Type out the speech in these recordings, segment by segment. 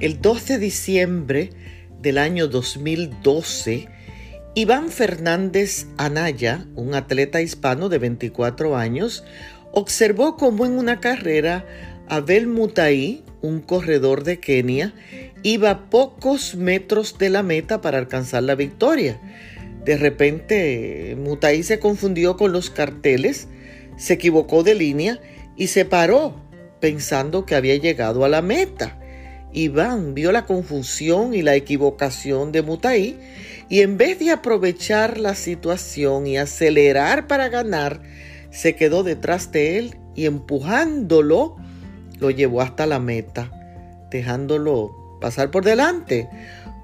El 2 de diciembre del año 2012, Iván Fernández Anaya, un atleta hispano de 24 años, observó cómo en una carrera Abel Mutaí, un corredor de Kenia, iba a pocos metros de la meta para alcanzar la victoria. De repente, Mutaí se confundió con los carteles, se equivocó de línea y se paró pensando que había llegado a la meta. Iván vio la confusión y la equivocación de Mutaí y en vez de aprovechar la situación y acelerar para ganar, se quedó detrás de él y empujándolo lo llevó hasta la meta, dejándolo pasar por delante.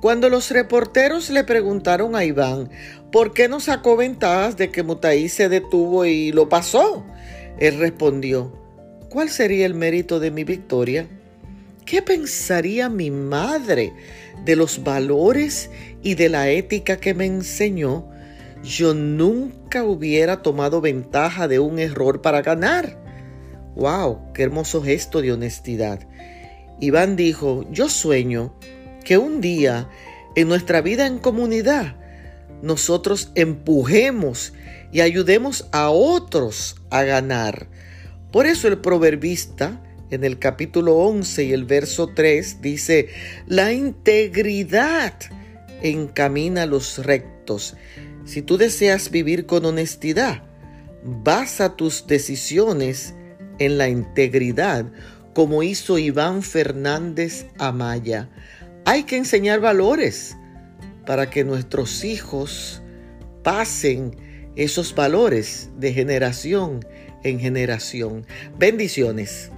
Cuando los reporteros le preguntaron a Iván por qué no sacó ventajas de que Mutaí se detuvo y lo pasó, él respondió, ¿cuál sería el mérito de mi victoria? ¿Qué pensaría mi madre de los valores y de la ética que me enseñó? Yo nunca hubiera tomado ventaja de un error para ganar. ¡Wow! ¡Qué hermoso gesto de honestidad! Iván dijo, yo sueño que un día en nuestra vida en comunidad nosotros empujemos y ayudemos a otros a ganar. Por eso el proverbista en el capítulo 11 y el verso 3 dice, la integridad encamina los rectos. Si tú deseas vivir con honestidad, basa tus decisiones en la integridad, como hizo Iván Fernández Amaya. Hay que enseñar valores para que nuestros hijos pasen esos valores de generación en generación. Bendiciones.